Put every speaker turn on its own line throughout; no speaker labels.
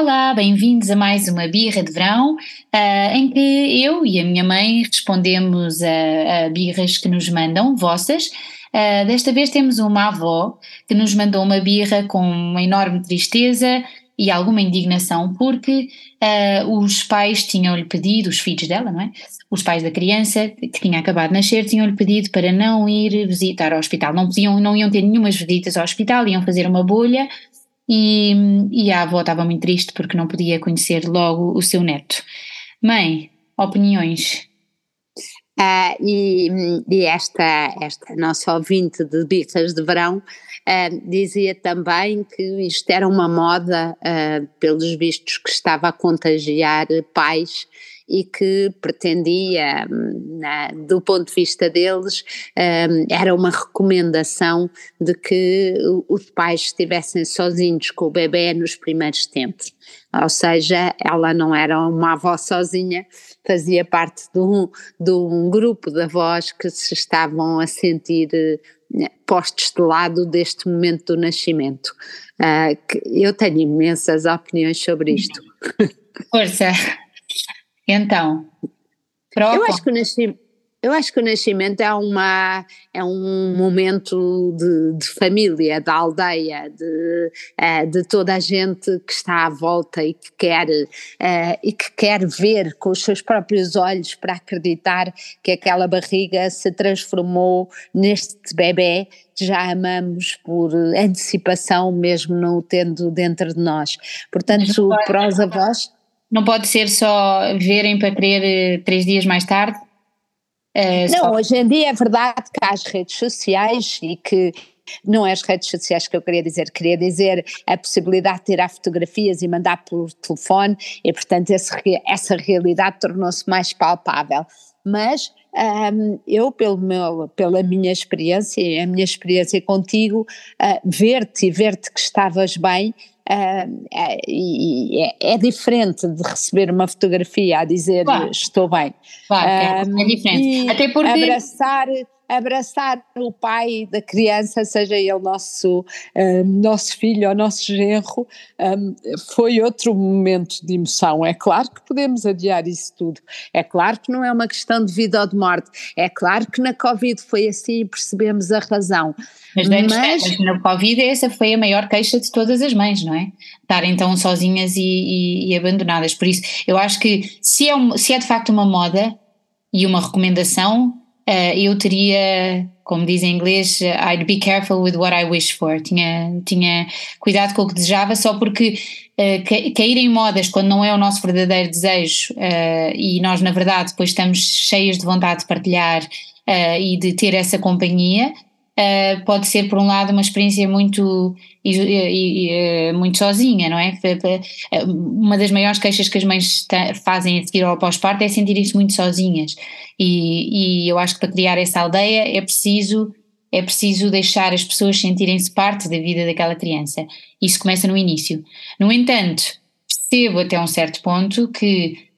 Olá, bem-vindos a mais uma birra de verão, uh, em que eu e a minha mãe respondemos a, a birras que nos mandam, vossas. Uh, desta vez temos uma avó que nos mandou uma birra com uma enorme tristeza e alguma indignação, porque uh, os pais tinham-lhe pedido, os filhos dela, não é? Os pais da criança que tinha acabado de nascer tinham-lhe pedido para não ir visitar ao hospital. Não, podiam, não iam ter nenhumas visitas ao hospital, iam fazer uma bolha e, e a avó estava muito triste porque não podia conhecer logo o seu neto. Mãe, opiniões?
Uh, e, e, esta, esta nossa ouvinte de bicas de verão uh, dizia também que isto era uma moda, uh, pelos vistos, que estava a contagiar pais e que pretendia, do ponto de vista deles, um, era uma recomendação de que os pais estivessem sozinhos com o bebê nos primeiros tempos. Ou seja, ela não era uma avó sozinha, fazia parte de um, de um grupo de avós que se estavam a sentir eh, postos de lado deste momento do nascimento. Uh, eu tenho imensas opiniões sobre isto.
Força! Então,
eu acho que o nascimento, eu acho que o nascimento é, uma, é um momento de, de família, da aldeia, de, uh, de toda a gente que está à volta e que quer uh, e que quer ver com os seus próprios olhos para acreditar que aquela barriga se transformou neste bebê que já amamos por antecipação, mesmo não o tendo dentro de nós. Portanto, para os avós
não pode ser só verem para querer eh, três dias mais tarde?
Uh, não, só... hoje em dia é verdade que há as redes sociais e que não é as redes sociais que eu queria dizer, queria dizer a possibilidade de tirar fotografias e mandar por telefone e portanto esse, essa realidade tornou-se mais palpável. Mas um, eu, pelo meu, pela minha experiência a minha experiência contigo, uh, ver-te e ver-te que estavas bem Uh, é, é, diferente de receber uma fotografia a dizer claro. estou bem.
Claro, uh, é diferente. Até porque
abraçar abraçar o pai da criança, seja ele nosso, uh, nosso filho ou nosso genro, um, foi outro momento de emoção. É claro que podemos adiar isso tudo, é claro que não é uma questão de vida ou de morte, é claro que na Covid foi assim e percebemos a razão.
Mas, mas, mas na Covid essa foi a maior queixa de todas as mães, não é? Estarem então sozinhas e, e, e abandonadas. Por isso, eu acho que se é, um, se é de facto uma moda e uma recomendação, uh, eu teria, como diz em inglês, I'd be careful with what I wish for. Tinha, tinha cuidado com o que desejava, só porque uh, cair em modas quando não é o nosso verdadeiro desejo uh, e nós, na verdade, depois estamos cheios de vontade de partilhar e de ter essa companhia, uh, pode ser, por um lado, uma experiência muito, e, muito sozinha, não é? Uma das maiores queixas que as mães fazem a seguir ao pós-parto é sentirem-se muito sozinhas. E, e eu acho que para criar essa aldeia é preciso é preciso deixar as pessoas sentirem-se parte da vida daquela criança. Isso começa no início. No entanto, percebo até um certo ponto que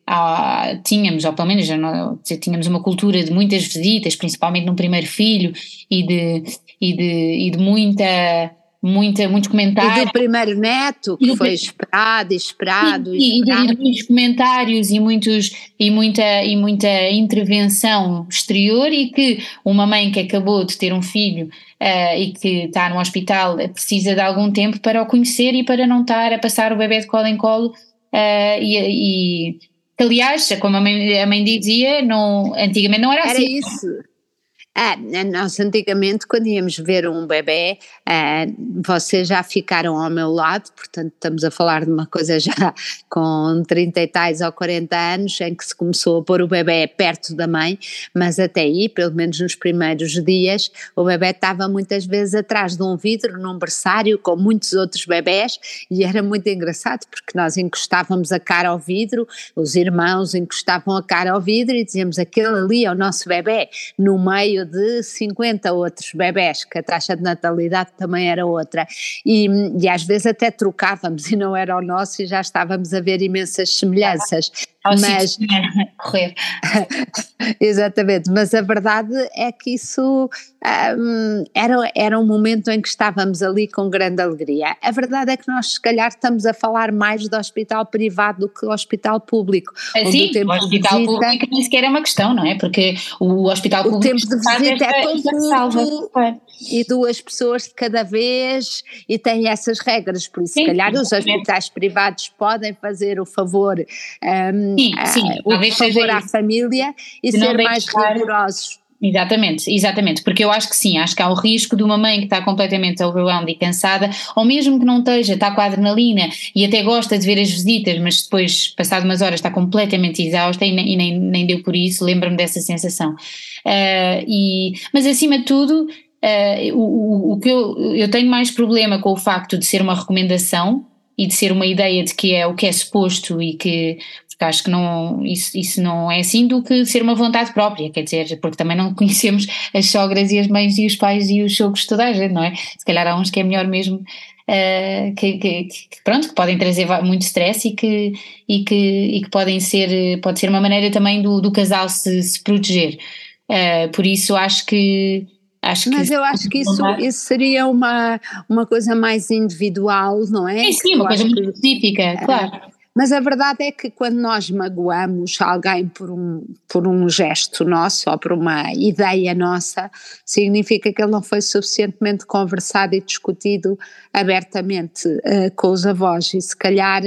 tínhamos, ou pelo menos já, não, tínhamos uma cultura de muitas visitas, principalmente no primeiro filho, e de, e de, e de muita muita, muitos comentários.
E do primeiro neto, que foi esperado, esperado,
e, esperado. E, de, muitos comentários e, muitos, e, muita, e muita intervenção exterior e que uma mãe que acabou de ter um filho uh, e que está no hospital precisa de algum tempo para o conhecer e para não estar a passar o bebê de colo em colo uh, e, e aliás, como a mãe, a mãe dizia, não, antigamente não era,
era
assim.
Era isso. Ah, nós antigamente, quando íamos ver um bebê, ah, vocês já ficaram ao meu lado, portanto estamos a falar de uma coisa já com 30 e tais ou 40 anos, em que se começou a pôr o bebê perto da mãe, mas até aí, pelo menos nos primeiros dias, o bebê estava muitas vezes atrás de um vidro, num berçário, com muitos outros bebés, e era muito engraçado, porque nós encostávamos a cara ao vidro, os irmãos encostavam a cara ao vidro e dizíamos, aquele ali é o nosso bebê, no meio de 50 outros bebés, que a taxa de natalidade também era outra. E, e às vezes até trocávamos e não era o nosso e já estávamos a ver imensas semelhanças.
Ao mas correr.
Exatamente, mas a verdade é que isso um, era, era um momento em que estávamos ali com grande alegria. A verdade é que nós, se calhar, estamos a falar mais do hospital privado do que do hospital público.
Sim, o, o hospital visita, público nem sequer é uma questão, não é? Porque o hospital público.
O tempo de visita é tão curto e duas pessoas de cada vez e tem essas regras, por isso, se calhar, os hospitais privados podem fazer o favor. Um, sim, sim, uh, o favor à família e ser mais rigorosos.
Exatamente, exatamente, porque eu acho que sim, acho que há o risco de uma mãe que está completamente overwhelmed e cansada, ou mesmo que não esteja, está com a adrenalina e até gosta de ver as visitas, mas depois, passado umas horas, está completamente exausta e nem, e nem, nem deu por isso, lembro-me dessa sensação. Uh, e, mas acima de tudo, uh, o, o, que eu, eu tenho mais problema com o facto de ser uma recomendação e de ser uma ideia de que é o que é suposto e que porque acho que não, isso, isso não é assim do que ser uma vontade própria, quer dizer, porque também não conhecemos as sogras e as mães e os pais e os sogros toda a gente, não é? Se calhar há uns que é melhor mesmo uh, que, que, que, pronto, que podem trazer muito stress e que, e que, e que podem ser, pode ser uma maneira também do, do casal se, se proteger. Uh, por isso acho que Acho
Mas eu acho que isso, isso seria uma, uma coisa mais individual, não é?
Sim, sim, uma coisa muito específica, é, claro.
Mas a verdade é que quando nós magoamos alguém por um, por um gesto nosso ou por uma ideia nossa, significa que ele não foi suficientemente conversado e discutido abertamente uh, com os avós. E se calhar.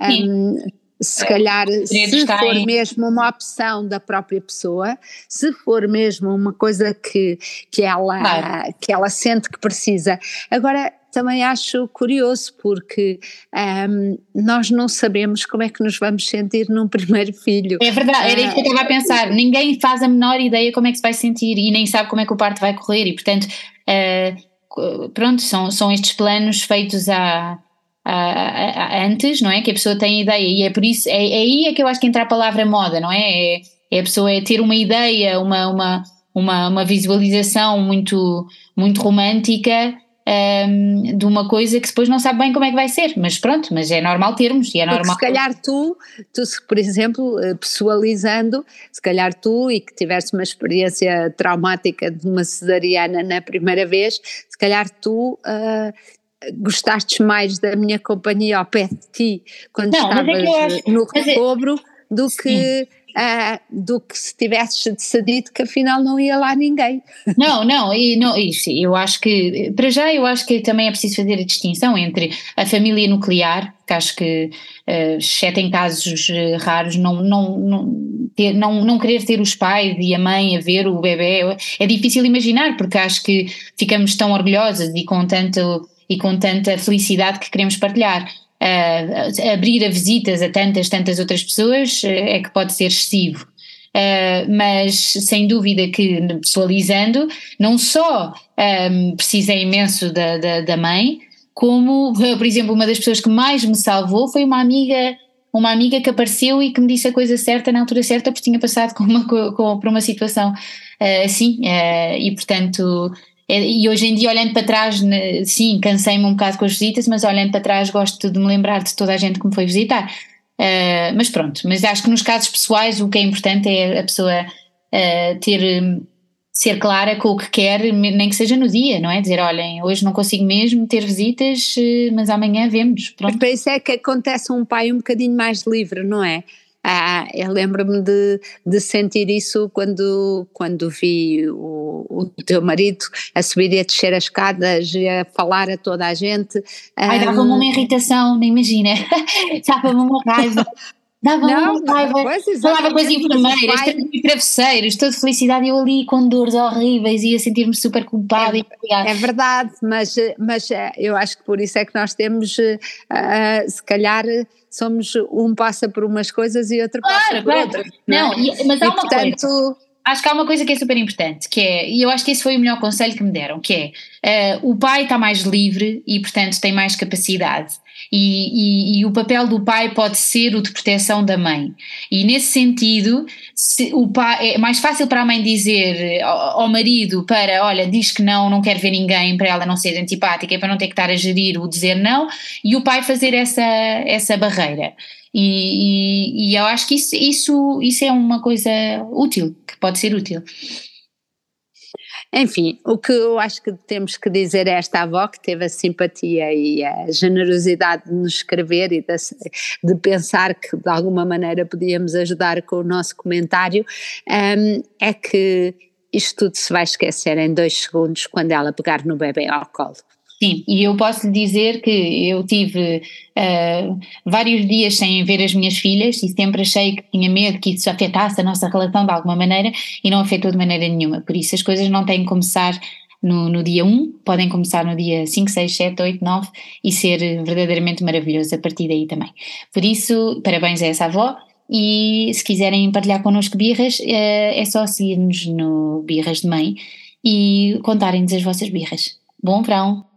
Um, se calhar, se for em... mesmo uma opção da própria pessoa, se for mesmo uma coisa que, que, ela, que ela sente que precisa. Agora, também acho curioso porque um, nós não sabemos como é que nos vamos sentir num primeiro filho.
É verdade, era isso que eu estava a pensar. Ninguém faz a menor ideia como é que se vai sentir e nem sabe como é que o parto vai correr e portanto, uh, pronto, são, são estes planos feitos a antes, não é? Que a pessoa tem ideia e é por isso, é, é aí é que eu acho que entra a palavra moda, não é? É, é a pessoa é ter uma ideia, uma, uma, uma, uma visualização muito, muito romântica um, de uma coisa que depois não sabe bem como é que vai ser, mas pronto, mas é normal termos e é normal.
Porque se calhar tu, tu por exemplo, eh, pessoalizando, se calhar tu e que tiveste uma experiência traumática de uma cesariana na primeira vez, se calhar tu uh, gostastes mais da minha companhia ao pé de ti quando não, é estavas é no recobro é, do que uh, do que se tivesses decidido que afinal não ia lá ninguém.
Não, não, e não, isso, eu acho que, para já eu acho que também é preciso fazer a distinção entre a família nuclear, que acho que, uh, exceto em casos uh, raros, não, não, não, ter, não, não querer ter os pais e a mãe a ver o bebê, é difícil imaginar, porque acho que ficamos tão orgulhosas e com tanto e com tanta felicidade que queremos partilhar. Uh, abrir a visitas a tantas, tantas outras pessoas uh, é que pode ser excessivo. Uh, mas sem dúvida que pessoalizando, não só um, precisei imenso da, da, da, mãe, como, por exemplo, uma das pessoas que mais me salvou foi uma amiga, uma amiga que apareceu e que me disse a coisa certa na altura certa, porque tinha passado com uma, com, por uma situação uh, assim, uh, e portanto e hoje em dia, olhando para trás, né, sim, cansei-me um bocado com as visitas, mas olhando para trás, gosto de me lembrar de toda a gente que me foi visitar. Uh, mas pronto, mas acho que nos casos pessoais o que é importante é a pessoa uh, ter ser clara com o que quer, nem que seja no dia, não é? Dizer, olhem, hoje não consigo mesmo ter visitas, eh, mas amanhã vemos. Pronto.
Para isso é que acontece um pai um bocadinho mais livre, não é? Ah, eu lembro-me de, de sentir isso quando, quando vi o, o teu marido a subir e a descer as escadas e a falar a toda a gente.
Ai, dava-me uma irritação, nem imagina, dava-me uma raiva. Dava não, raiva, falava com as enfermeiras, travesseiros, toda felicidade, eu ali com dores horríveis, ia sentir-me super culpada.
É, é, verdade, mas, mas eh, eu acho que por isso é que nós temos, uh, se calhar, somos um passa por umas coisas e outro claro, passa por claro. outras.
Não, não é? mas há e, uma portanto, coisa. Acho que há uma coisa que é super importante, que é, e eu acho que esse foi o melhor conselho que me deram, que é uh, o pai está mais livre e, portanto, tem mais capacidade. E, e, e, o papel do pai pode ser o de proteção da mãe. E nesse sentido, o pai, é mais fácil para a mãe dizer ao, ao, marido para, olha, diz que não, não quer ver ninguém, para ela não ser antipática, para não ter que estar a gerir o dizer não, e o pai fazer essa, essa barreira. E, e, eu acho que isso, isso, isso é uma coisa útil, que pode ser útil.
Enfim, o que eu acho que temos que dizer a esta avó que teve a simpatia e a generosidade de nos escrever e de, de pensar que de alguma maneira podíamos ajudar com o nosso comentário, um, é que isto tudo se vai esquecer em dois segundos quando ela pegar no bebê ao colo.
Sim, e eu posso lhe dizer que eu tive uh, vários dias sem ver as minhas filhas e sempre achei que tinha medo que isso afetasse a nossa relação de alguma maneira e não afetou de maneira nenhuma. Por isso as coisas não têm que começar no, no dia 1, podem começar no dia 5, 6, 7, 8, 9 e ser verdadeiramente maravilhoso a partir daí também. Por isso, parabéns a essa avó e se quiserem partilhar connosco birras, uh, é só seguir-nos no Birras de Mãe e contarem-nos as vossas birras. Bom verão!